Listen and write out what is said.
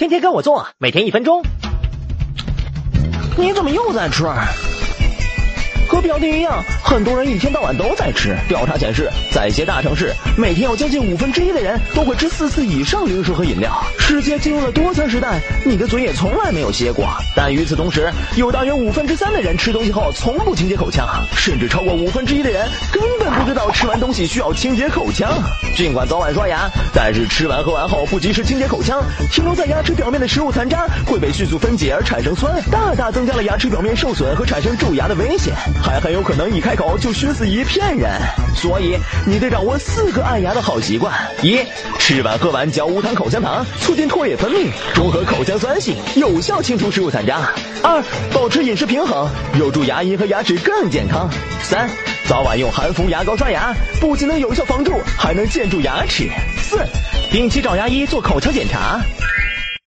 天天跟我做，每天一分钟。你怎么又在吃？和表弟一样，很多人一天到晚都在吃。调查显示，在一些大城市，每天有将近五分之一的人都会吃四次以上零食和饮料。世界进入了多餐时代，你的嘴也从来没有歇过。但与此同时，有大约五分之三的人吃东西后从不清洁口腔，甚至超过五分之一的人根本不知道吃完东西需要清洁口腔。尽管早晚刷牙，但是吃完喝完后不及时清洁口腔，停留在牙齿表面的食物残渣会被迅速分解而产生酸，大大增加了牙齿表面受损和产生蛀牙的危险。还很有可能一开口就熏死一片人，所以你得掌握四个爱牙的好习惯：一、吃完喝完嚼无糖口香糖，促进唾液分泌，中和口腔酸性，有效清除食物残渣；二、保持饮食平衡，有助牙龈和牙齿更健康；三、早晚用含氟牙膏刷牙，不仅能有效防蛀，还能建住牙齿；四、定期找牙医做口腔检查。